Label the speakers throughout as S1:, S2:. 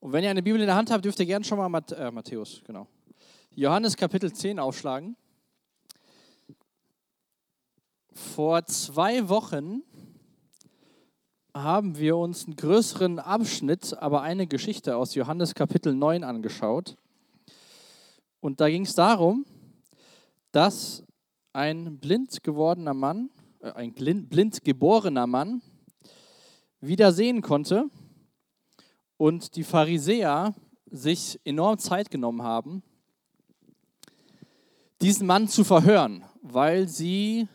S1: Und wenn ihr eine Bibel in der Hand habt, dürft ihr gerne schon mal Mat äh, Matthäus, genau. Johannes Kapitel 10 aufschlagen. Vor zwei Wochen haben wir uns einen größeren Abschnitt, aber eine Geschichte aus Johannes Kapitel 9 angeschaut. Und da ging es darum, dass ein blind gewordener Mann, äh, ein blind geborener Mann, wieder sehen konnte und die Pharisäer sich enorm Zeit genommen haben, diesen Mann zu verhören, weil sie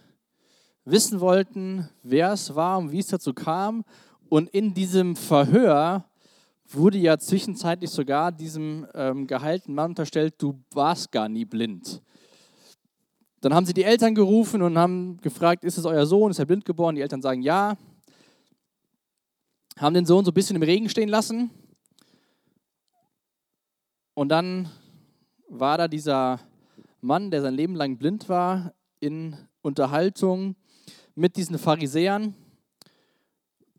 S1: wissen wollten, wer es war und wie es dazu kam. Und in diesem Verhör wurde ja zwischenzeitlich sogar diesem ähm, geheilten Mann unterstellt, du warst gar nie blind. Dann haben sie die Eltern gerufen und haben gefragt, ist es euer Sohn, ist er blind geboren? Die Eltern sagen ja. Haben den Sohn so ein bisschen im Regen stehen lassen und dann war da dieser Mann, der sein Leben lang blind war, in Unterhaltung mit diesen Pharisäern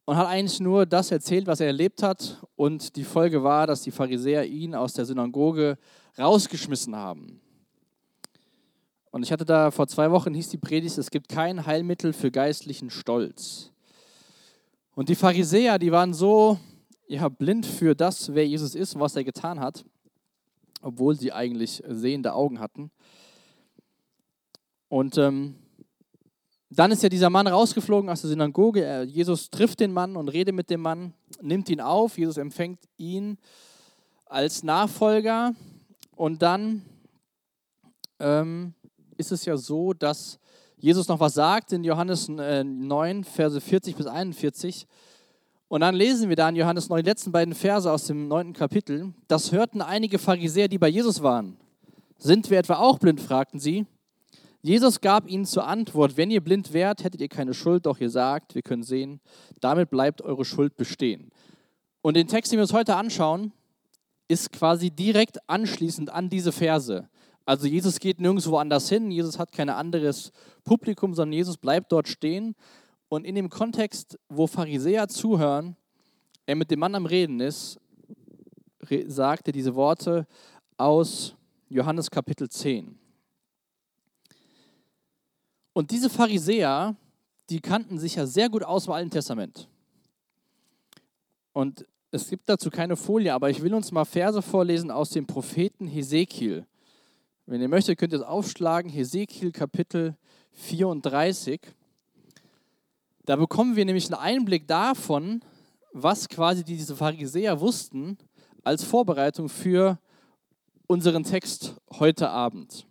S1: und hat eigentlich nur das erzählt, was er erlebt hat. Und die Folge war, dass die Pharisäer ihn aus der Synagoge rausgeschmissen haben. Und ich hatte da vor zwei Wochen, hieß die Predigt, es gibt kein Heilmittel für geistlichen Stolz. Und die Pharisäer, die waren so ja, blind für das, wer Jesus ist und was er getan hat, obwohl sie eigentlich sehende Augen hatten. Und ähm, dann ist ja dieser Mann rausgeflogen aus der Synagoge. Jesus trifft den Mann und redet mit dem Mann, nimmt ihn auf. Jesus empfängt ihn als Nachfolger. Und dann ähm, ist es ja so, dass Jesus noch was sagt in Johannes 9, äh, Verse 40 bis 41. Und dann lesen wir da in Johannes 9, die letzten beiden Verse aus dem neunten Kapitel. Das hörten einige Pharisäer, die bei Jesus waren. Sind wir etwa auch blind? fragten sie. Jesus gab ihnen zur Antwort, wenn ihr blind wärt, hättet ihr keine Schuld, doch ihr sagt, wir können sehen, damit bleibt eure Schuld bestehen. Und den Text, den wir uns heute anschauen, ist quasi direkt anschließend an diese Verse. Also Jesus geht nirgendwo anders hin, Jesus hat kein anderes Publikum, sondern Jesus bleibt dort stehen und in dem Kontext, wo Pharisäer zuhören, er mit dem Mann am Reden ist, sagt er diese Worte aus Johannes Kapitel 10. Und diese Pharisäer, die kannten sich ja sehr gut aus im Alten Testament. Und es gibt dazu keine Folie, aber ich will uns mal Verse vorlesen aus dem Propheten Hesekiel. Wenn ihr möchtet, könnt ihr es aufschlagen, Hesekiel Kapitel 34. Da bekommen wir nämlich einen Einblick davon, was quasi diese Pharisäer wussten als Vorbereitung für unseren Text heute Abend.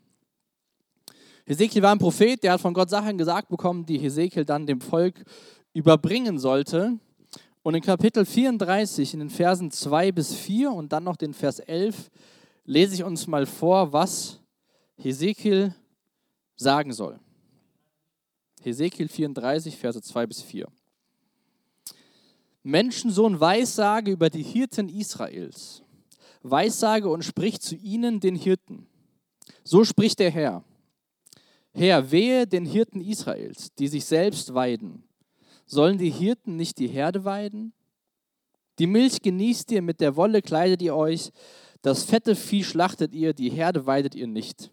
S1: Hesekiel war ein Prophet, der hat von Gott Sachen gesagt bekommen, die Hesekiel dann dem Volk überbringen sollte. Und in Kapitel 34, in den Versen 2 bis 4 und dann noch den Vers 11, lese ich uns mal vor, was Hesekiel sagen soll. Hesekiel 34, Verse 2 bis 4. Menschensohn, Weissage über die Hirten Israels. Weissage und sprich zu ihnen, den Hirten. So spricht der Herr. Herr, wehe den Hirten Israels, die sich selbst weiden. Sollen die Hirten nicht die Herde weiden? Die Milch genießt ihr, mit der Wolle kleidet ihr euch, das fette Vieh schlachtet ihr, die Herde weidet ihr nicht.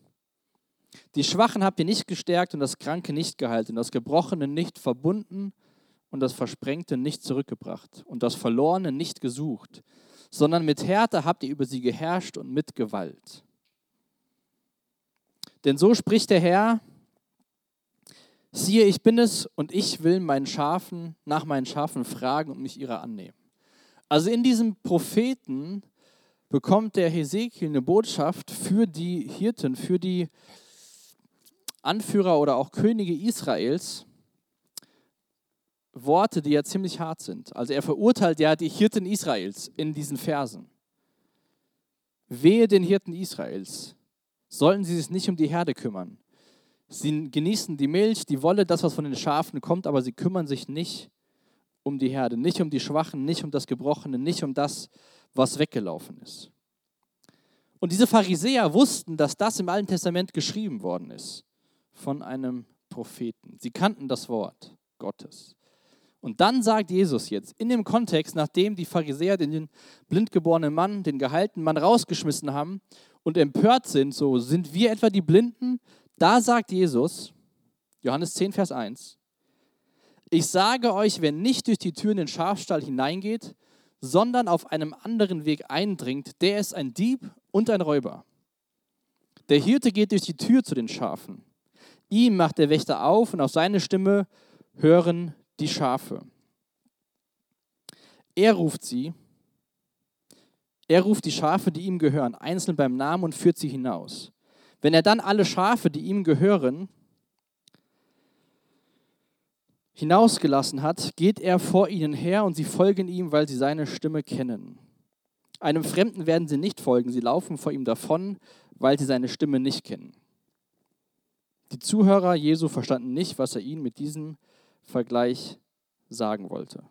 S1: Die Schwachen habt ihr nicht gestärkt und das Kranke nicht gehalten, das Gebrochene nicht verbunden und das Versprengte nicht zurückgebracht und das Verlorene nicht gesucht, sondern mit Härte habt ihr über sie geherrscht und mit Gewalt. Denn so spricht der Herr, siehe, ich bin es und ich will meinen Schafen, nach meinen Schafen fragen und mich ihrer annehmen. Also in diesem Propheten bekommt der Hesekiel eine Botschaft für die Hirten, für die Anführer oder auch Könige Israels Worte, die ja ziemlich hart sind. Also er verurteilt ja die Hirten Israels in diesen Versen. Wehe den Hirten Israels, sollten sie sich nicht um die Herde kümmern. Sie genießen die Milch, die Wolle, das, was von den Schafen kommt, aber sie kümmern sich nicht um die Herde, nicht um die Schwachen, nicht um das Gebrochene, nicht um das, was weggelaufen ist. Und diese Pharisäer wussten, dass das im Alten Testament geschrieben worden ist von einem Propheten. Sie kannten das Wort Gottes. Und dann sagt Jesus jetzt, in dem Kontext, nachdem die Pharisäer den blindgeborenen Mann, den gehaltenen Mann rausgeschmissen haben und empört sind, so sind wir etwa die Blinden, da sagt Jesus, Johannes 10, Vers 1, ich sage euch, wer nicht durch die Tür in den Schafstall hineingeht, sondern auf einem anderen Weg eindringt, der ist ein Dieb und ein Räuber. Der Hirte geht durch die Tür zu den Schafen. Ihm macht der Wächter auf und auf seine Stimme hören die Schafe. Er ruft sie, er ruft die Schafe, die ihm gehören, einzeln beim Namen und führt sie hinaus. Wenn er dann alle Schafe, die ihm gehören, hinausgelassen hat, geht er vor ihnen her und sie folgen ihm, weil sie seine Stimme kennen. Einem Fremden werden sie nicht folgen, sie laufen vor ihm davon, weil sie seine Stimme nicht kennen. Die Zuhörer Jesu verstanden nicht, was er ihnen mit diesem Vergleich sagen wollte.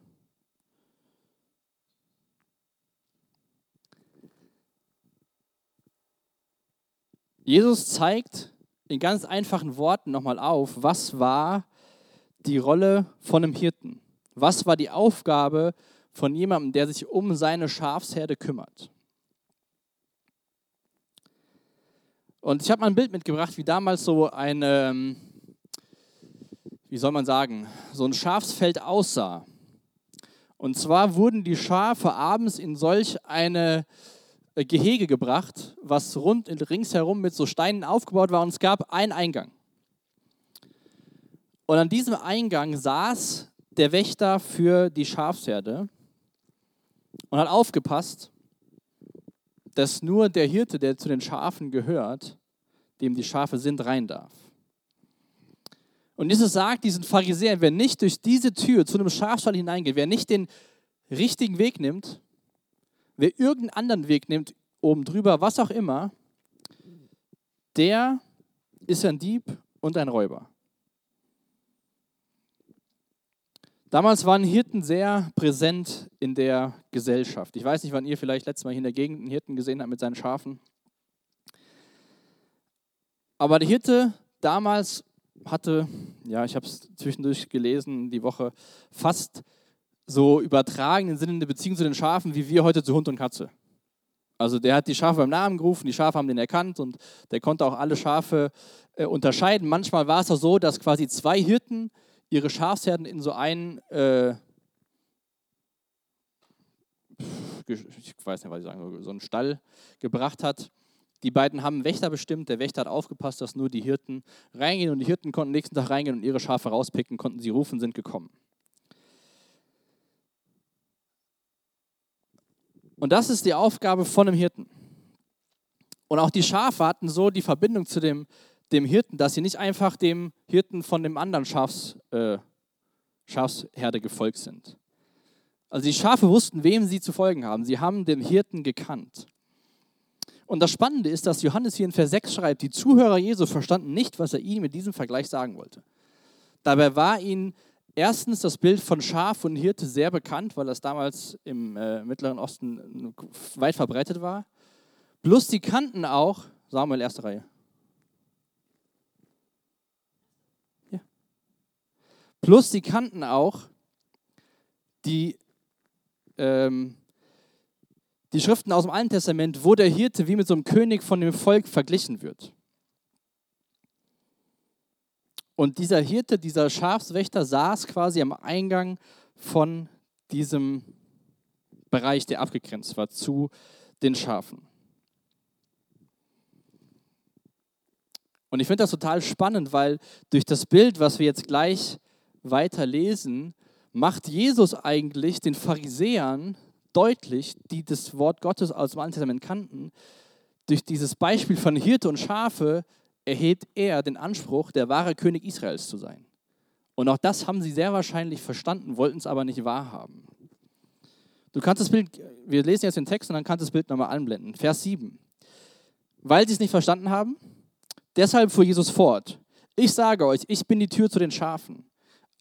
S1: Jesus zeigt in ganz einfachen Worten nochmal auf, was war die Rolle von einem Hirten? Was war die Aufgabe von jemandem, der sich um seine Schafsherde kümmert? Und ich habe mal ein Bild mitgebracht, wie damals so eine, ähm, wie soll man sagen, so ein Schafsfeld aussah. Und zwar wurden die Schafe abends in solch eine äh, Gehege gebracht, was rund ringsherum mit so Steinen aufgebaut war und es gab einen Eingang. Und an diesem Eingang saß der Wächter für die Schafsherde und hat aufgepasst, dass nur der Hirte, der zu den Schafen gehört, dem die Schafe sind, rein darf. Und Jesus sagt diesen Pharisäern, wer nicht durch diese Tür zu einem Schafstall hineingeht, wer nicht den richtigen Weg nimmt, wer irgendeinen anderen Weg nimmt, oben drüber, was auch immer, der ist ein Dieb und ein Räuber. Damals waren Hirten sehr präsent in der Gesellschaft. Ich weiß nicht, wann ihr vielleicht letztes Mal hier in der Gegend einen Hirten gesehen habt mit seinen Schafen. Aber der Hirte damals hatte, ja, ich habe es zwischendurch gelesen, die Woche, fast so übertragenen Sinn eine Beziehung zu den Schafen, wie wir heute zu Hund und Katze. Also der hat die Schafe beim Namen gerufen, die Schafe haben den erkannt und der konnte auch alle Schafe äh, unterscheiden. Manchmal war es auch so, dass quasi zwei Hirten ihre Schafsherden in so einen, äh, ich weiß nicht, was ich sagen so einen Stall gebracht hat. Die beiden haben Wächter bestimmt. Der Wächter hat aufgepasst, dass nur die Hirten reingehen und die Hirten konnten nächsten Tag reingehen und ihre Schafe rauspicken, konnten sie rufen, sind gekommen. Und das ist die Aufgabe von einem Hirten. Und auch die Schafe hatten so die Verbindung zu dem dem Hirten, dass sie nicht einfach dem Hirten von dem anderen Schafs, äh, Schafsherde gefolgt sind. Also die Schafe wussten, wem sie zu folgen haben. Sie haben den Hirten gekannt. Und das Spannende ist, dass Johannes hier in Vers 6 schreibt, die Zuhörer Jesu verstanden nicht, was er ihnen mit diesem Vergleich sagen wollte. Dabei war ihnen erstens das Bild von Schaf und Hirte sehr bekannt, weil das damals im äh, Mittleren Osten weit verbreitet war. Plus die kannten auch, Samuel, erste Reihe, Plus sie kannten auch die, ähm, die Schriften aus dem Alten Testament, wo der Hirte wie mit so einem König von dem Volk verglichen wird. Und dieser Hirte, dieser Schafswächter saß quasi am Eingang von diesem Bereich, der abgegrenzt war zu den Schafen. Und ich finde das total spannend, weil durch das Bild, was wir jetzt gleich weiter lesen, macht Jesus eigentlich den Pharisäern deutlich, die das Wort Gottes aus dem Alten Testament kannten, durch dieses Beispiel von Hirte und Schafe erhebt er den Anspruch, der wahre König Israels zu sein. Und auch das haben sie sehr wahrscheinlich verstanden, wollten es aber nicht wahrhaben. Du kannst das Bild, wir lesen jetzt den Text und dann kannst du das Bild nochmal anblenden. Vers 7. Weil sie es nicht verstanden haben, deshalb fuhr Jesus fort. Ich sage euch, ich bin die Tür zu den Schafen.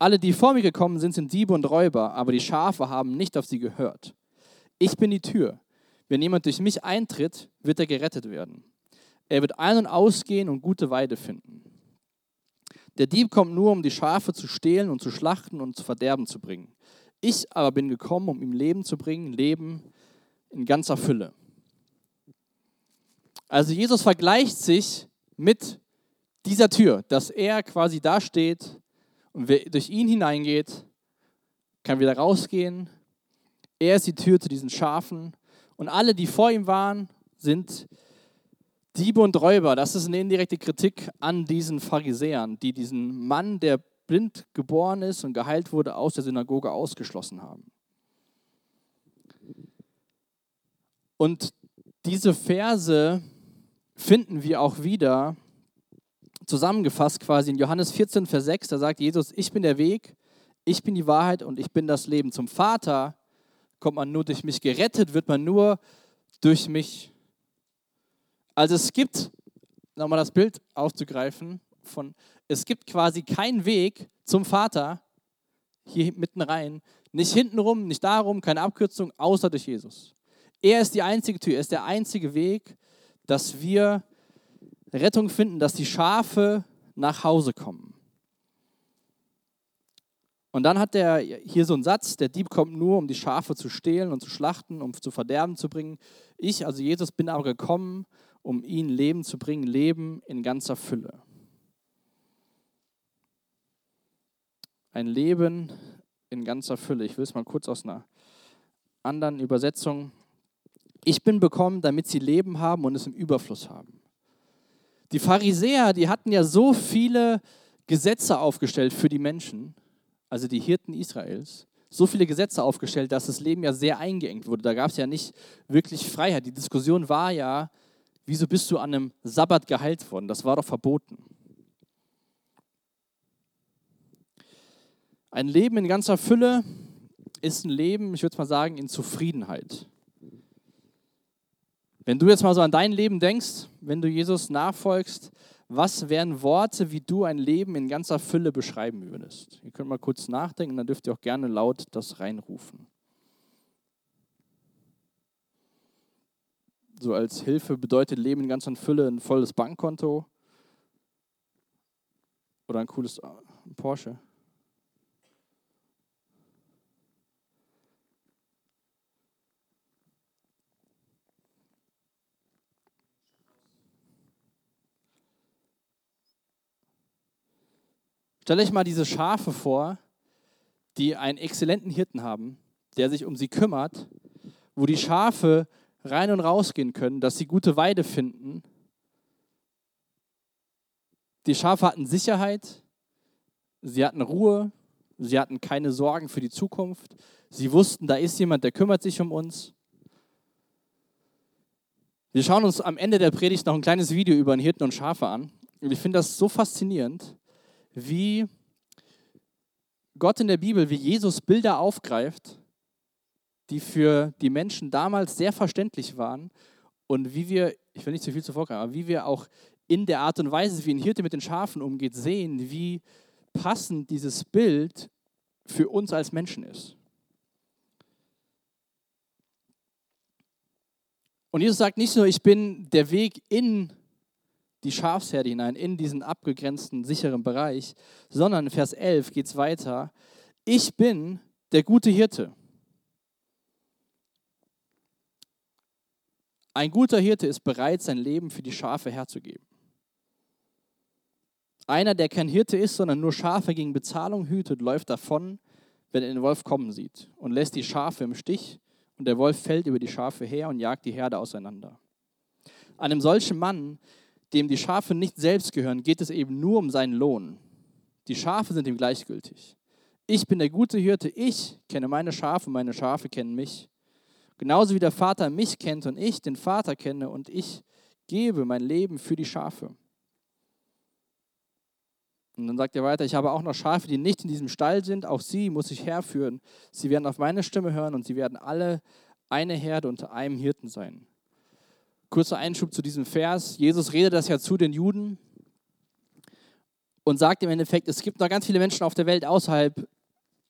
S1: Alle, die vor mir gekommen sind, sind Diebe und Räuber, aber die Schafe haben nicht auf sie gehört. Ich bin die Tür. Wenn jemand durch mich eintritt, wird er gerettet werden. Er wird ein- und ausgehen und gute Weide finden. Der Dieb kommt nur, um die Schafe zu stehlen und zu schlachten und zu verderben zu bringen. Ich aber bin gekommen, um ihm Leben zu bringen, Leben in ganzer Fülle. Also Jesus vergleicht sich mit dieser Tür, dass er quasi da steht und wer durch ihn hineingeht, kann wieder rausgehen. Er ist die Tür zu diesen Schafen und alle, die vor ihm waren, sind Diebe und Räuber. Das ist eine indirekte Kritik an diesen Pharisäern, die diesen Mann, der blind geboren ist und geheilt wurde, aus der Synagoge ausgeschlossen haben. Und diese Verse finden wir auch wieder zusammengefasst quasi in Johannes 14, Vers 6. Da sagt Jesus, ich bin der Weg, ich bin die Wahrheit und ich bin das Leben. Zum Vater kommt man nur durch mich gerettet, wird man nur durch mich. Also es gibt, nochmal das Bild aufzugreifen, von, es gibt quasi keinen Weg zum Vater hier mitten rein, nicht hintenrum, nicht darum, keine Abkürzung, außer durch Jesus. Er ist die einzige Tür, er ist der einzige Weg, dass wir Rettung finden, dass die Schafe nach Hause kommen. Und dann hat er hier so einen Satz, der Dieb kommt nur, um die Schafe zu stehlen und zu schlachten, um zu verderben zu bringen. Ich, also Jesus, bin aber gekommen, um ihnen Leben zu bringen, Leben in ganzer Fülle. Ein Leben in ganzer Fülle. Ich will es mal kurz aus einer anderen Übersetzung. Ich bin bekommen, damit sie Leben haben und es im Überfluss haben. Die Pharisäer, die hatten ja so viele Gesetze aufgestellt für die Menschen, also die Hirten Israels, so viele Gesetze aufgestellt, dass das Leben ja sehr eingeengt wurde. Da gab es ja nicht wirklich Freiheit. Die Diskussion war ja, wieso bist du an einem Sabbat geheilt worden? Das war doch verboten. Ein Leben in ganzer Fülle ist ein Leben, ich würde mal sagen, in Zufriedenheit. Wenn du jetzt mal so an dein Leben denkst, wenn du Jesus nachfolgst, was wären Worte, wie du ein Leben in ganzer Fülle beschreiben würdest? Ihr könnt mal kurz nachdenken, dann dürft ihr auch gerne laut das reinrufen. So als Hilfe bedeutet Leben in ganzer Fülle ein volles Bankkonto oder ein cooles Porsche. Stellt euch mal diese Schafe vor, die einen exzellenten Hirten haben, der sich um sie kümmert, wo die Schafe rein und raus gehen können, dass sie gute Weide finden. Die Schafe hatten Sicherheit, sie hatten Ruhe, sie hatten keine Sorgen für die Zukunft. Sie wussten, da ist jemand, der kümmert sich um uns. Wir schauen uns am Ende der Predigt noch ein kleines Video über einen Hirten und Schafe an. Und ich finde das so faszinierend, wie Gott in der Bibel, wie Jesus Bilder aufgreift, die für die Menschen damals sehr verständlich waren und wie wir, ich will nicht zu viel zuvor kommen, aber wie wir auch in der Art und Weise, wie ein Hirte mit den Schafen umgeht, sehen, wie passend dieses Bild für uns als Menschen ist. Und Jesus sagt nicht nur, ich bin der Weg in die Schafsherde hinein, in diesen abgegrenzten, sicheren Bereich, sondern in Vers 11 geht es weiter. Ich bin der gute Hirte. Ein guter Hirte ist bereit, sein Leben für die Schafe herzugeben. Einer, der kein Hirte ist, sondern nur Schafe gegen Bezahlung hütet, läuft davon, wenn er den Wolf kommen sieht und lässt die Schafe im Stich und der Wolf fällt über die Schafe her und jagt die Herde auseinander. Einem solchen Mann dem die Schafe nicht selbst gehören, geht es eben nur um seinen Lohn. Die Schafe sind ihm gleichgültig. Ich bin der gute Hirte, ich kenne meine Schafe meine Schafe kennen mich. Genauso wie der Vater mich kennt und ich den Vater kenne und ich gebe mein Leben für die Schafe. Und dann sagt er weiter, ich habe auch noch Schafe, die nicht in diesem Stall sind, auch sie muss ich herführen. Sie werden auf meine Stimme hören und sie werden alle eine Herde unter einem Hirten sein. Kurzer Einschub zu diesem Vers. Jesus redet das ja zu den Juden und sagt im Endeffekt, es gibt noch ganz viele Menschen auf der Welt außerhalb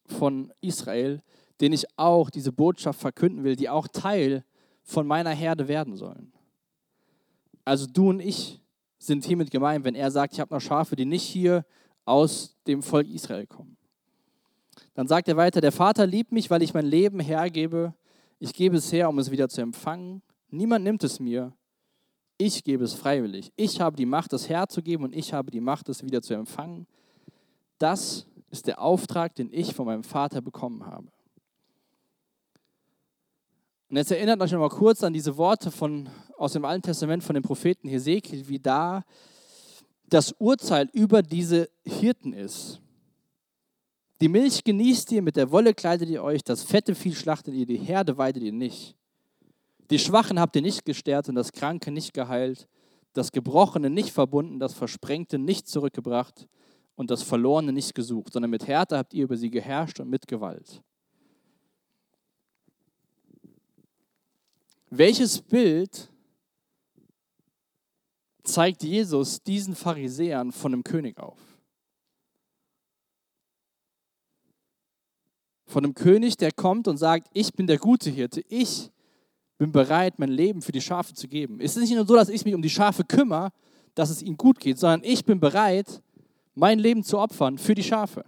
S1: von Israel, denen ich auch diese Botschaft verkünden will, die auch Teil von meiner Herde werden sollen. Also du und ich sind hiermit gemeint, wenn er sagt, ich habe noch Schafe, die nicht hier aus dem Volk Israel kommen. Dann sagt er weiter, der Vater liebt mich, weil ich mein Leben hergebe. Ich gebe es her, um es wieder zu empfangen. Niemand nimmt es mir. Ich gebe es freiwillig. Ich habe die Macht, es herzugeben und ich habe die Macht, es wieder zu empfangen. Das ist der Auftrag, den ich von meinem Vater bekommen habe. Und jetzt erinnert euch noch mal kurz an diese Worte von, aus dem Alten Testament von dem Propheten Hesekiel, wie da das Urteil über diese Hirten ist. Die Milch genießt ihr, mit der Wolle kleidet ihr euch, das fette Vieh schlachtet ihr, die Herde weidet ihr nicht. Die Schwachen habt ihr nicht gestärkt und das Kranke nicht geheilt, das Gebrochene nicht verbunden, das Versprengte nicht zurückgebracht und das Verlorene nicht gesucht, sondern mit Härte habt ihr über sie geherrscht und mit Gewalt. Welches Bild zeigt Jesus diesen Pharisäern von einem König auf? Von einem König, der kommt und sagt, ich bin der gute Hirte, ich bin bereit, mein Leben für die Schafe zu geben. Es ist nicht nur so, dass ich mich um die Schafe kümmere, dass es ihnen gut geht, sondern ich bin bereit, mein Leben zu opfern für die Schafe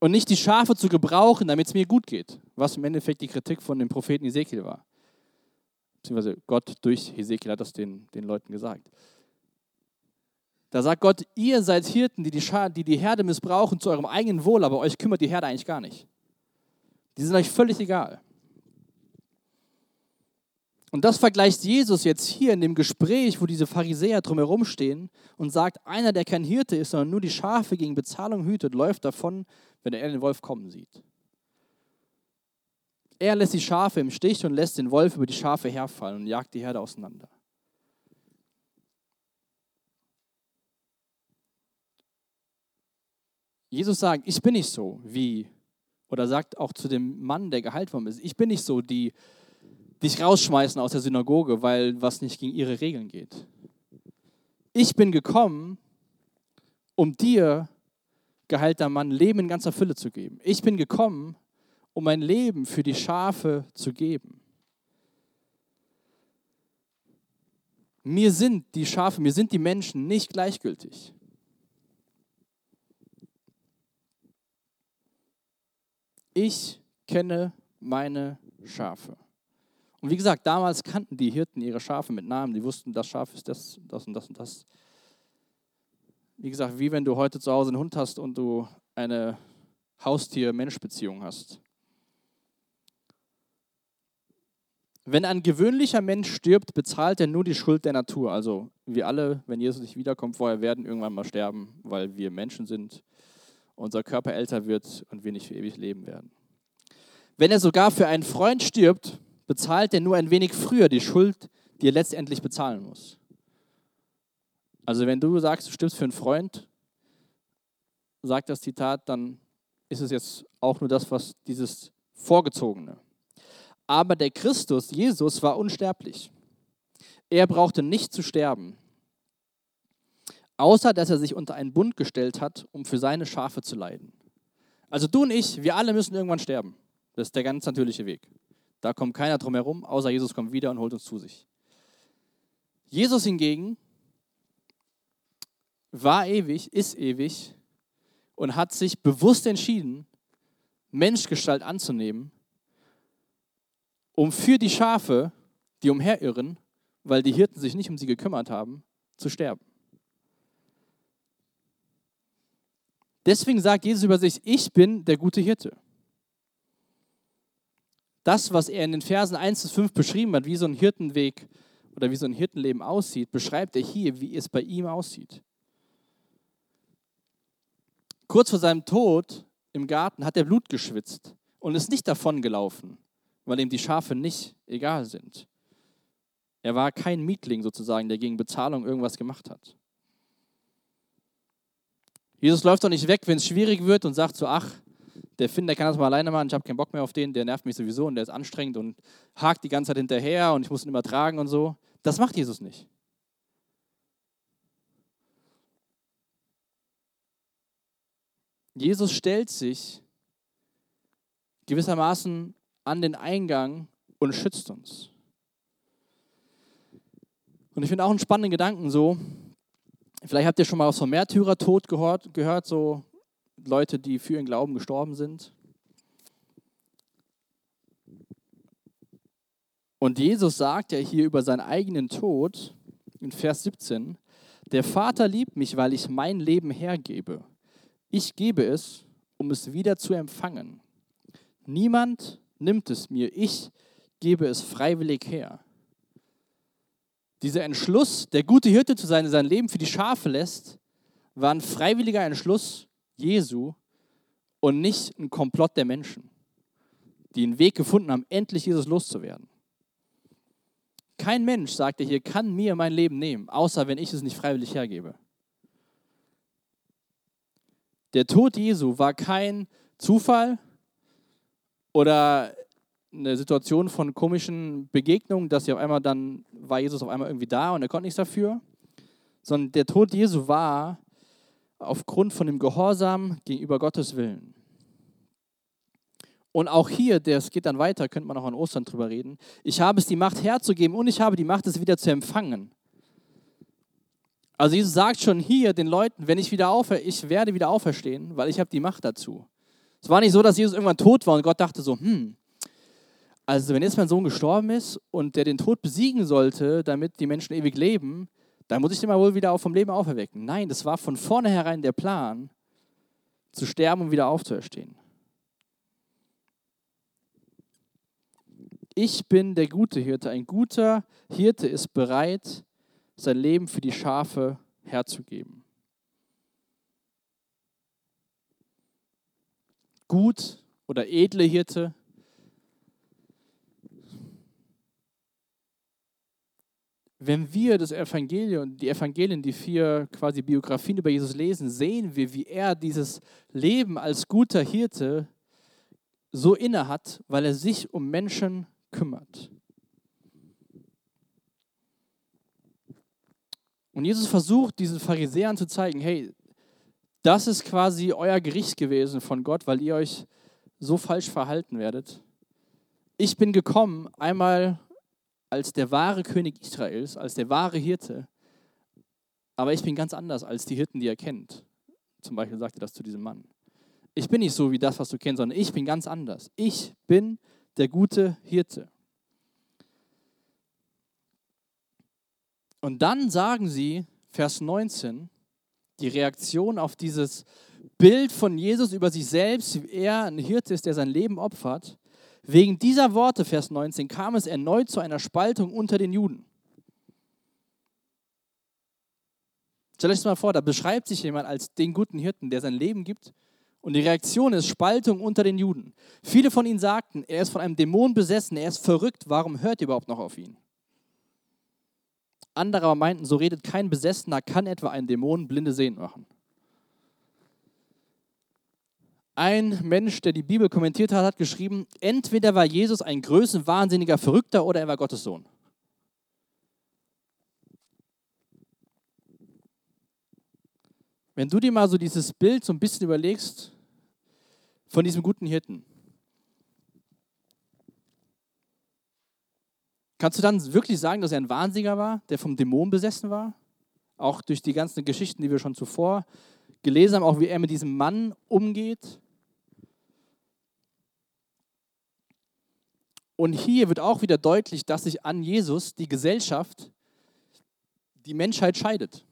S1: und nicht die Schafe zu gebrauchen, damit es mir gut geht, was im Endeffekt die Kritik von dem Propheten Ezekiel war. Beziehungsweise Gott durch Ezekiel hat das den, den Leuten gesagt. Da sagt Gott, ihr seid Hirten, die die, die die Herde missbrauchen zu eurem eigenen Wohl, aber euch kümmert die Herde eigentlich gar nicht. Die sind euch völlig egal. Und das vergleicht Jesus jetzt hier in dem Gespräch, wo diese Pharisäer drumherum stehen und sagt, einer, der kein Hirte ist, sondern nur die Schafe gegen Bezahlung hütet, läuft davon, wenn er den Wolf kommen sieht. Er lässt die Schafe im Stich und lässt den Wolf über die Schafe herfallen und jagt die Herde auseinander. Jesus sagt, ich bin nicht so wie, oder sagt auch zu dem Mann, der geheilt worden ist, ich bin nicht so die dich rausschmeißen aus der Synagoge, weil was nicht gegen ihre Regeln geht. Ich bin gekommen, um dir, geheilter Mann, Leben in ganzer Fülle zu geben. Ich bin gekommen, um mein Leben für die Schafe zu geben. Mir sind die Schafe, mir sind die Menschen nicht gleichgültig. Ich kenne meine Schafe. Und wie gesagt, damals kannten die Hirten ihre Schafe mit Namen. Die wussten, das Schaf ist das, das und das und das. Wie gesagt, wie wenn du heute zu Hause einen Hund hast und du eine Haustier-Mensch-Beziehung hast. Wenn ein gewöhnlicher Mensch stirbt, bezahlt er nur die Schuld der Natur. Also wir alle, wenn Jesus nicht wiederkommt vorher, werden irgendwann mal sterben, weil wir Menschen sind, unser Körper älter wird und wir nicht für ewig leben werden. Wenn er sogar für einen Freund stirbt, bezahlt er nur ein wenig früher die Schuld, die er letztendlich bezahlen muss. Also wenn du sagst, du stirbst für einen Freund, sagt das Zitat, dann ist es jetzt auch nur das, was dieses Vorgezogene. Aber der Christus, Jesus, war unsterblich. Er brauchte nicht zu sterben, außer dass er sich unter einen Bund gestellt hat, um für seine Schafe zu leiden. Also du und ich, wir alle müssen irgendwann sterben. Das ist der ganz natürliche Weg. Da kommt keiner drum herum, außer Jesus kommt wieder und holt uns zu sich. Jesus hingegen war ewig, ist ewig und hat sich bewusst entschieden, Menschgestalt anzunehmen, um für die Schafe, die umherirren, weil die Hirten sich nicht um sie gekümmert haben, zu sterben. Deswegen sagt Jesus über sich, ich bin der gute Hirte das, was er in den Versen 1 bis 5 beschrieben hat, wie so ein Hirtenweg oder wie so ein Hirtenleben aussieht, beschreibt er hier, wie es bei ihm aussieht. Kurz vor seinem Tod im Garten hat er Blut geschwitzt und ist nicht davongelaufen, weil ihm die Schafe nicht egal sind. Er war kein Mietling sozusagen, der gegen Bezahlung irgendwas gemacht hat. Jesus läuft doch nicht weg, wenn es schwierig wird und sagt so, ach, der Finn, der kann das mal alleine machen, ich habe keinen Bock mehr auf den, der nervt mich sowieso und der ist anstrengend und hakt die ganze Zeit hinterher und ich muss ihn immer tragen und so. Das macht Jesus nicht. Jesus stellt sich gewissermaßen an den Eingang und schützt uns. Und ich finde auch einen spannenden Gedanken so, Vielleicht habt ihr schon mal was vom Märtyrertod gehört, gehört, so Leute, die für ihren Glauben gestorben sind. Und Jesus sagt ja hier über seinen eigenen Tod in Vers 17, der Vater liebt mich, weil ich mein Leben hergebe. Ich gebe es, um es wieder zu empfangen. Niemand nimmt es mir, ich gebe es freiwillig her. Dieser Entschluss, der gute Hirte zu sein, sein Leben für die Schafe lässt, war ein freiwilliger Entschluss Jesu und nicht ein Komplott der Menschen, die einen Weg gefunden haben, endlich Jesus loszuwerden. Kein Mensch, sagt er hier, kann mir mein Leben nehmen, außer wenn ich es nicht freiwillig hergebe. Der Tod Jesu war kein Zufall oder eine Situation von komischen Begegnungen, dass sie auf einmal dann war Jesus auf einmal irgendwie da und er konnte nichts dafür, sondern der Tod Jesu war aufgrund von dem Gehorsam gegenüber Gottes Willen. Und auch hier, das geht dann weiter, könnte man auch an Ostern drüber reden. Ich habe es die Macht herzugeben und ich habe die Macht, es wieder zu empfangen. Also Jesus sagt schon hier den Leuten, wenn ich wieder aufer, ich werde wieder auferstehen, weil ich habe die Macht dazu. Es war nicht so, dass Jesus irgendwann tot war und Gott dachte so, hm, also wenn jetzt mein Sohn gestorben ist und der den Tod besiegen sollte, damit die Menschen ewig leben, dann muss ich den mal wohl wieder vom Leben auferwecken. Nein, das war von vornherein der Plan, zu sterben und wieder aufzuerstehen. Ich bin der gute Hirte. Ein guter Hirte ist bereit, sein Leben für die Schafe herzugeben. Gut oder edle Hirte wenn wir das Evangelium, die Evangelien, die vier quasi Biografien über Jesus lesen, sehen wir, wie er dieses Leben als guter Hirte so inne hat, weil er sich um Menschen kümmert. Und Jesus versucht, diesen Pharisäern zu zeigen, hey, das ist quasi euer Gericht gewesen von Gott, weil ihr euch so falsch verhalten werdet. Ich bin gekommen, einmal als der wahre König Israels, als der wahre Hirte. Aber ich bin ganz anders als die Hirten, die er kennt. Zum Beispiel sagte das zu diesem Mann. Ich bin nicht so wie das, was du kennst, sondern ich bin ganz anders. Ich bin der gute Hirte. Und dann sagen sie, Vers 19, die Reaktion auf dieses Bild von Jesus über sich selbst, wie er ein Hirte ist, der sein Leben opfert. Wegen dieser Worte, Vers 19, kam es erneut zu einer Spaltung unter den Juden. Stellt euch das mal vor, da beschreibt sich jemand als den guten Hirten, der sein Leben gibt. Und die Reaktion ist Spaltung unter den Juden. Viele von ihnen sagten, er ist von einem Dämon besessen, er ist verrückt, warum hört ihr überhaupt noch auf ihn? Andere aber meinten, so redet kein Besessener, kann etwa ein Dämon blinde sehend machen. Ein Mensch, der die Bibel kommentiert hat, hat geschrieben, entweder war Jesus ein größenwahnsinniger Verrückter oder er war Gottes Sohn. Wenn du dir mal so dieses Bild so ein bisschen überlegst von diesem guten Hirten, kannst du dann wirklich sagen, dass er ein Wahnsinniger war, der vom Dämon besessen war? Auch durch die ganzen Geschichten, die wir schon zuvor gelesen haben, auch wie er mit diesem Mann umgeht. Und hier wird auch wieder deutlich, dass sich an Jesus die Gesellschaft, die Menschheit scheidet.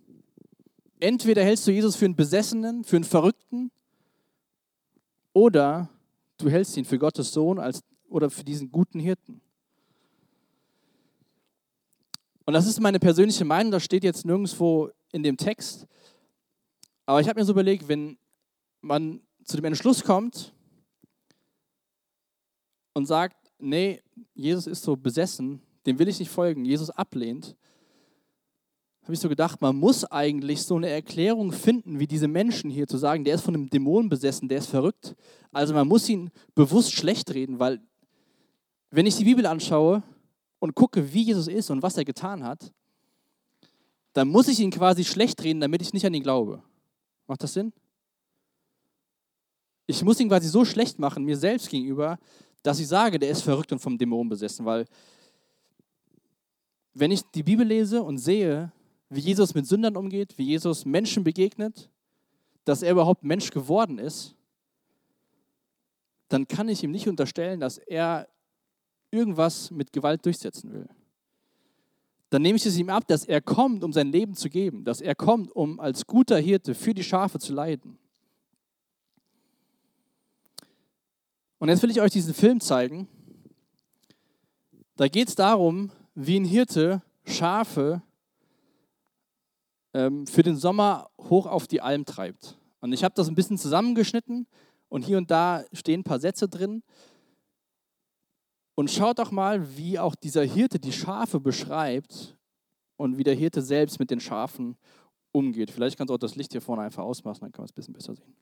S1: Entweder hältst du Jesus für einen Besessenen, für einen Verrückten, oder du hältst ihn für Gottes Sohn als, oder für diesen guten Hirten. Und das ist meine persönliche Meinung, das steht jetzt nirgendwo in dem Text. Aber ich habe mir so überlegt, wenn man zu dem Entschluss kommt und sagt, nee, Jesus ist so besessen, dem will ich nicht folgen, Jesus ablehnt, habe ich so gedacht, man muss eigentlich so eine Erklärung finden, wie diese Menschen hier zu sagen, der ist von einem Dämon besessen, der ist verrückt. Also man muss ihn bewusst schlecht reden, weil wenn ich die Bibel anschaue und gucke, wie Jesus ist und was er getan hat, dann muss ich ihn quasi schlecht reden, damit ich nicht an ihn glaube. Macht das Sinn? Ich muss ihn quasi so schlecht machen, mir selbst gegenüber, dass ich sage, der ist verrückt und vom Dämon besessen, weil wenn ich die Bibel lese und sehe, wie Jesus mit Sündern umgeht, wie Jesus Menschen begegnet, dass er überhaupt Mensch geworden ist, dann kann ich ihm nicht unterstellen, dass er irgendwas mit Gewalt durchsetzen will. Dann nehme ich es ihm ab, dass er kommt, um sein Leben zu geben, dass er kommt, um als guter Hirte für die Schafe zu leiden. Und jetzt will ich euch diesen Film zeigen. Da geht es darum, wie ein Hirte Schafe ähm, für den Sommer hoch auf die Alm treibt. Und ich habe das ein bisschen zusammengeschnitten und hier und da stehen ein paar Sätze drin. Und schaut doch mal, wie auch dieser Hirte die Schafe beschreibt und wie der Hirte selbst mit den Schafen umgeht. Vielleicht kannst du auch das Licht hier vorne einfach ausmachen, dann kann man es ein bisschen besser sehen.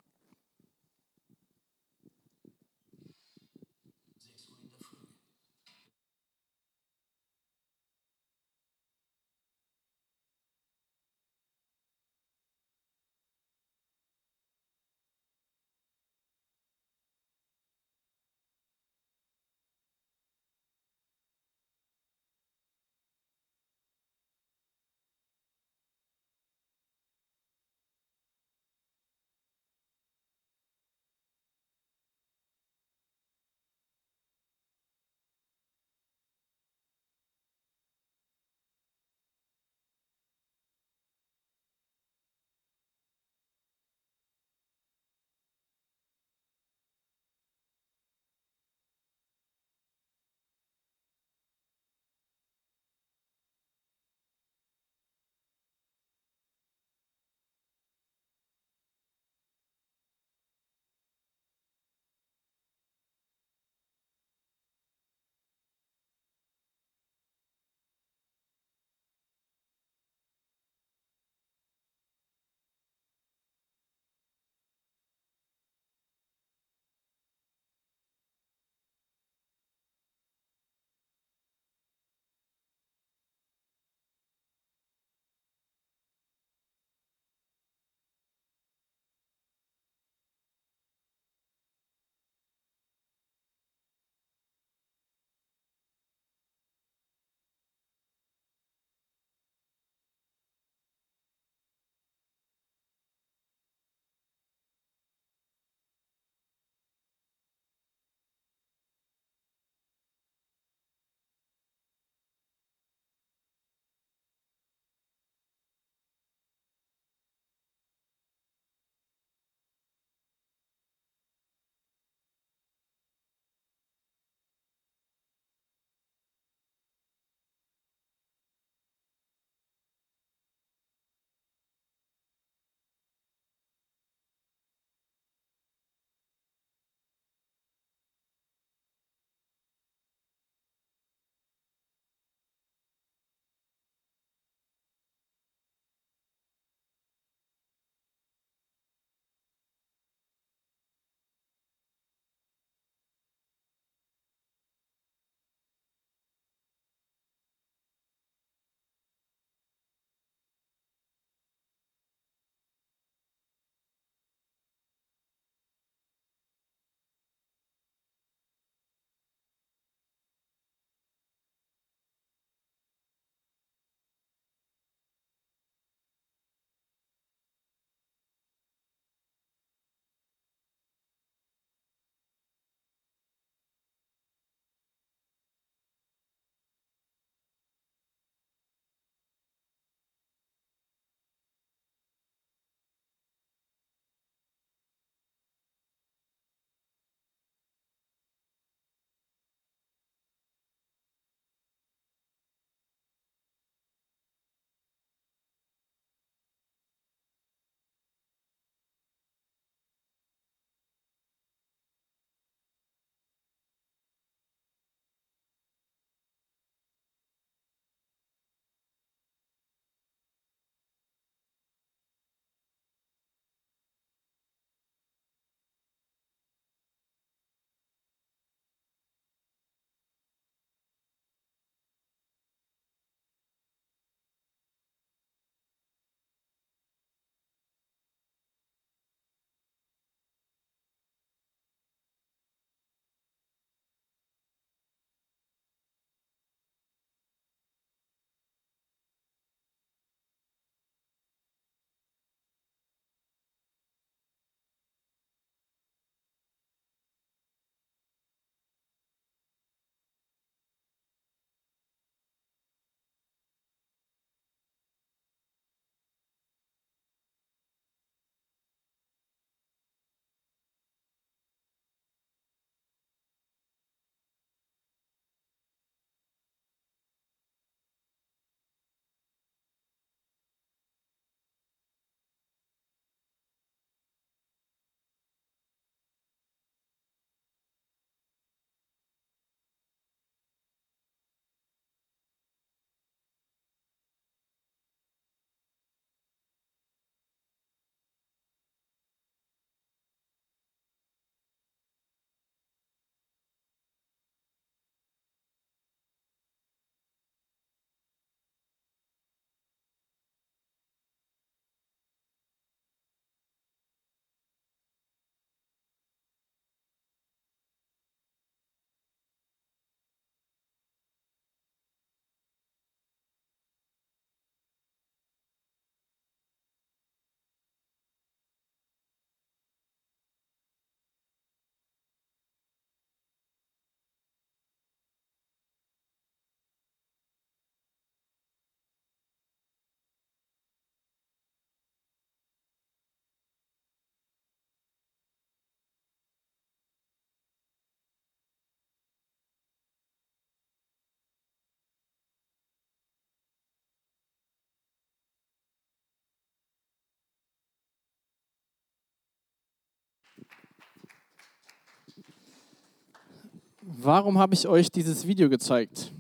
S1: Warum habe ich euch dieses Video gezeigt?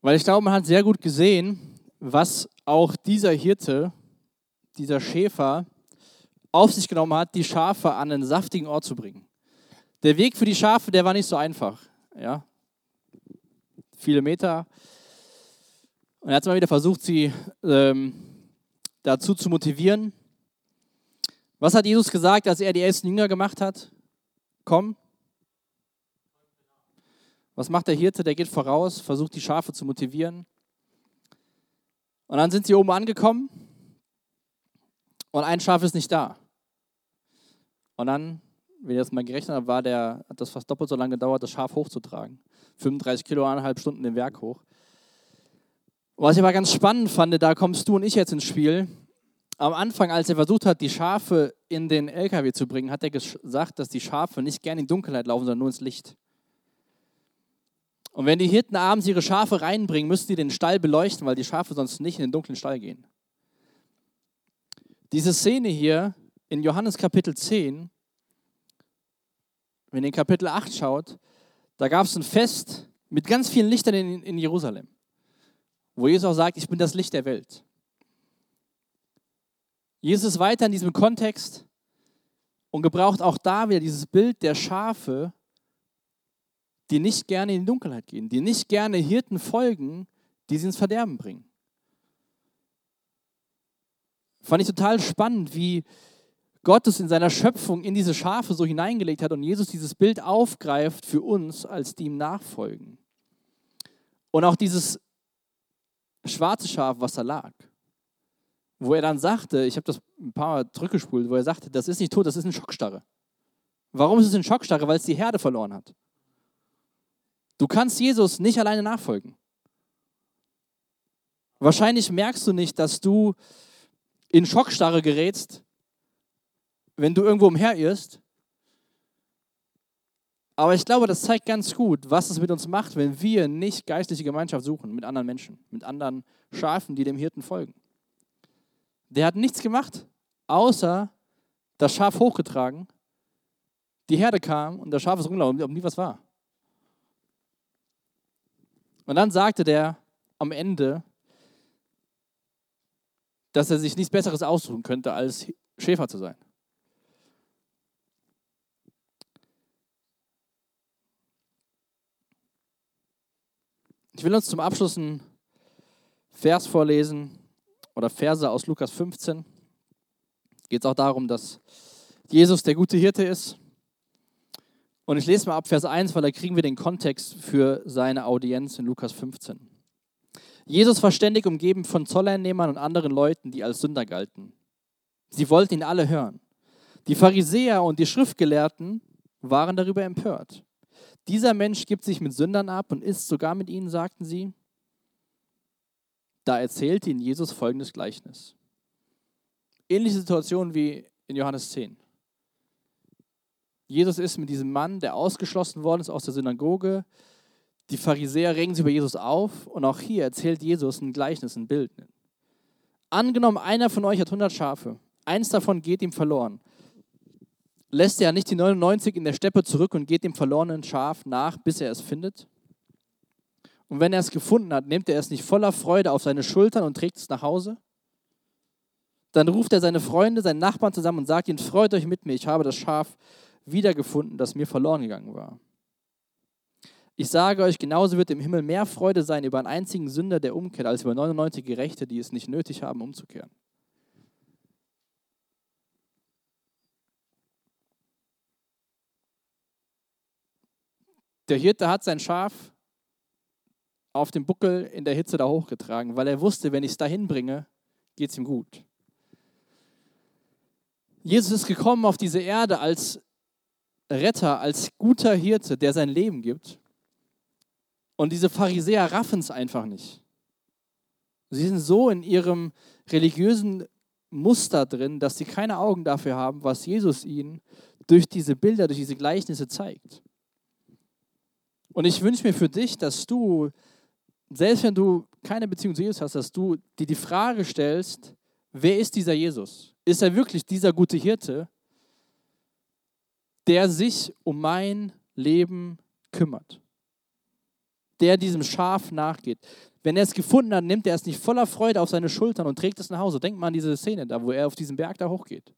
S1: Weil ich glaube, man hat sehr gut gesehen, was auch dieser Hirte, dieser Schäfer auf sich genommen hat, die Schafe an einen saftigen Ort zu bringen. Der Weg für die Schafe, der war nicht so einfach. Ja? Viele Meter. Und er hat mal wieder versucht, sie ähm, dazu zu motivieren. Was hat Jesus gesagt, als er die ersten Jünger gemacht hat? Komm. Was macht der Hirte? Der geht voraus, versucht die Schafe zu motivieren. Und dann sind sie oben angekommen und ein Schaf ist nicht da. Und dann, wenn ich das mal gerechnet habe, war der, hat das fast doppelt so lange gedauert, das Schaf hochzutragen. 35 Kilo, eineinhalb Stunden den Berg hoch. Was ich aber ganz spannend fand, da kommst du und ich jetzt ins Spiel. Am Anfang, als er versucht hat, die Schafe in den LKW zu bringen, hat er gesagt, dass die Schafe nicht gerne in Dunkelheit laufen, sondern nur ins Licht. Und wenn die Hirten abends ihre Schafe reinbringen, müssen sie den Stall beleuchten, weil die Schafe sonst nicht in den dunklen Stall gehen. Diese Szene hier in Johannes Kapitel 10, wenn ihr in Kapitel 8 schaut, da gab es ein Fest mit ganz vielen Lichtern in, in Jerusalem, wo Jesus auch sagt, ich bin das Licht der Welt. Jesus ist weiter in diesem Kontext und gebraucht auch da wieder dieses Bild der Schafe, die nicht gerne in die Dunkelheit gehen, die nicht gerne Hirten folgen, die sie ins Verderben bringen. Fand ich total spannend, wie Gott es in seiner Schöpfung in diese Schafe so hineingelegt hat und Jesus dieses Bild aufgreift für uns, als die ihm nachfolgen. Und auch dieses schwarze Schaf, was da lag, wo er dann sagte, ich habe das ein paar Mal zurückgespult, wo er sagte, das ist nicht tot, das ist eine Schockstarre. Warum ist es eine Schockstarre? Weil es die Herde verloren hat. Du kannst Jesus nicht alleine nachfolgen. Wahrscheinlich merkst du nicht, dass du in Schockstarre gerätst, wenn du irgendwo umherirrst. Aber ich glaube, das zeigt ganz gut, was es mit uns macht, wenn wir nicht geistliche Gemeinschaft suchen mit anderen Menschen, mit anderen Schafen, die dem Hirten folgen. Der hat nichts gemacht, außer das Schaf hochgetragen, die Herde kam und das Schaf ist rumgelaufen, ob nie was war. Und dann sagte der am Ende, dass er sich nichts Besseres aussuchen könnte, als Schäfer zu sein. Ich will uns zum Abschluss einen Vers vorlesen oder Verse aus Lukas 15. Geht es auch darum, dass Jesus der gute Hirte ist und ich lese mal ab Vers 1, weil da kriegen wir den Kontext für seine Audienz in Lukas 15. Jesus war ständig umgeben von Zolleinnehmern und anderen Leuten, die als Sünder galten. Sie wollten ihn alle hören. Die Pharisäer und die Schriftgelehrten waren darüber empört. Dieser Mensch gibt sich mit Sündern ab und isst sogar mit ihnen, sagten sie. Da erzählte ihnen Jesus folgendes Gleichnis. Ähnliche Situation wie in Johannes 10. Jesus ist mit diesem Mann, der ausgeschlossen worden ist aus der Synagoge. Die Pharisäer regen sich über Jesus auf und auch hier erzählt Jesus ein Gleichnis, ein Bild. Angenommen, einer von euch hat 100 Schafe, eins davon geht ihm verloren. Lässt er nicht die 99 in der Steppe zurück und geht dem verlorenen Schaf nach, bis er es findet? Und wenn er es gefunden hat, nimmt er es nicht voller Freude auf seine Schultern und trägt es nach Hause? Dann ruft er seine Freunde, seine Nachbarn zusammen und sagt ihnen, freut euch mit mir, ich habe das Schaf wiedergefunden, das mir verloren gegangen war. Ich sage euch, genauso wird im Himmel mehr Freude sein über einen einzigen Sünder, der umkehrt, als über 99 Gerechte, die es nicht nötig haben, umzukehren. Der Hirte hat sein Schaf auf dem Buckel in der Hitze da hochgetragen, weil er wusste, wenn ich es dahin bringe, geht es ihm gut. Jesus ist gekommen auf diese Erde als Retter, als guter Hirte, der sein Leben gibt. Und diese Pharisäer raffen es einfach nicht. Sie sind so in ihrem religiösen Muster drin, dass sie keine Augen dafür haben, was Jesus ihnen durch diese Bilder, durch diese Gleichnisse zeigt. Und ich wünsche mir für dich, dass du, selbst wenn du keine Beziehung zu Jesus hast, dass du dir die Frage stellst, wer ist dieser Jesus? Ist er wirklich dieser gute Hirte? Der sich um mein Leben kümmert. Der diesem Schaf nachgeht. Wenn er es gefunden hat, nimmt er es nicht voller Freude auf seine Schultern und trägt es nach Hause. Denkt mal an diese Szene da, wo er auf diesen Berg da hochgeht.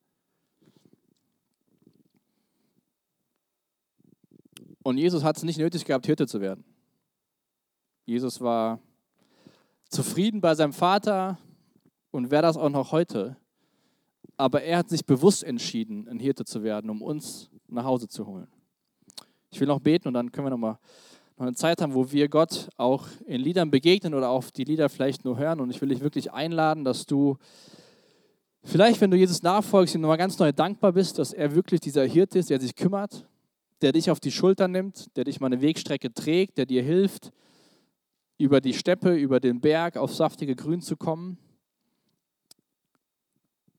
S1: Und Jesus hat es nicht nötig gehabt, Hirte zu werden. Jesus war zufrieden bei seinem Vater und wäre das auch noch heute. Aber er hat sich bewusst entschieden, ein Hirte zu werden, um uns nach Hause zu holen. Ich will noch beten und dann können wir noch mal noch eine Zeit haben, wo wir Gott auch in Liedern begegnen oder auf die Lieder vielleicht nur hören. Und ich will dich wirklich einladen, dass du vielleicht, wenn du Jesus nachfolgst, ihm nochmal ganz neu dankbar bist, dass er wirklich dieser Hirte ist, der sich kümmert, der dich auf die Schulter nimmt, der dich mal eine Wegstrecke trägt, der dir hilft, über die Steppe, über den Berg auf saftige Grün zu kommen.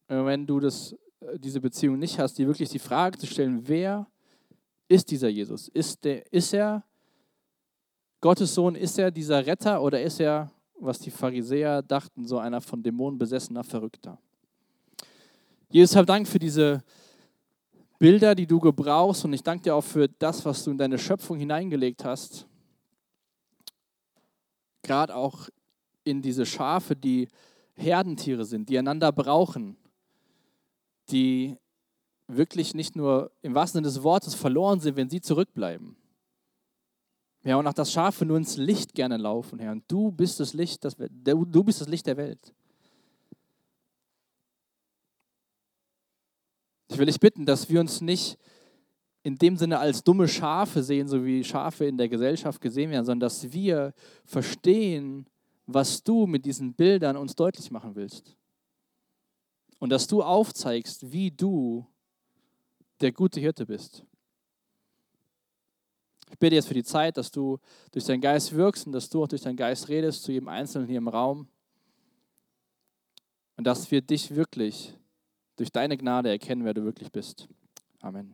S1: Wenn du das, diese Beziehung nicht hast, dir wirklich die Frage zu stellen, wer ist dieser Jesus? Ist, der, ist er Gottes Sohn? Ist er dieser Retter oder ist er, was die Pharisäer dachten, so einer von Dämonen besessener Verrückter? Jesus, hab Dank für diese Bilder, die du gebrauchst und ich danke dir auch für das, was du in deine Schöpfung hineingelegt hast. Gerade auch in diese Schafe, die Herdentiere sind, die einander brauchen, die wirklich nicht nur im wahrsten Sinne des Wortes verloren sind, wenn sie zurückbleiben. Ja, und auch das Schafe nur ins Licht gerne laufen, Herr. Und du bist das Licht, das, du bist das Licht der Welt. Ich will dich bitten, dass wir uns nicht in dem Sinne als dumme Schafe sehen, so wie Schafe in der Gesellschaft gesehen werden, sondern dass wir verstehen, was du mit diesen Bildern uns deutlich machen willst. Und dass du aufzeigst, wie du der gute Hirte bist. Ich bitte jetzt für die Zeit, dass du durch deinen Geist wirkst und dass du auch durch deinen Geist redest zu jedem Einzelnen hier im Raum. Und dass wir dich wirklich durch deine Gnade erkennen, wer du wirklich bist. Amen.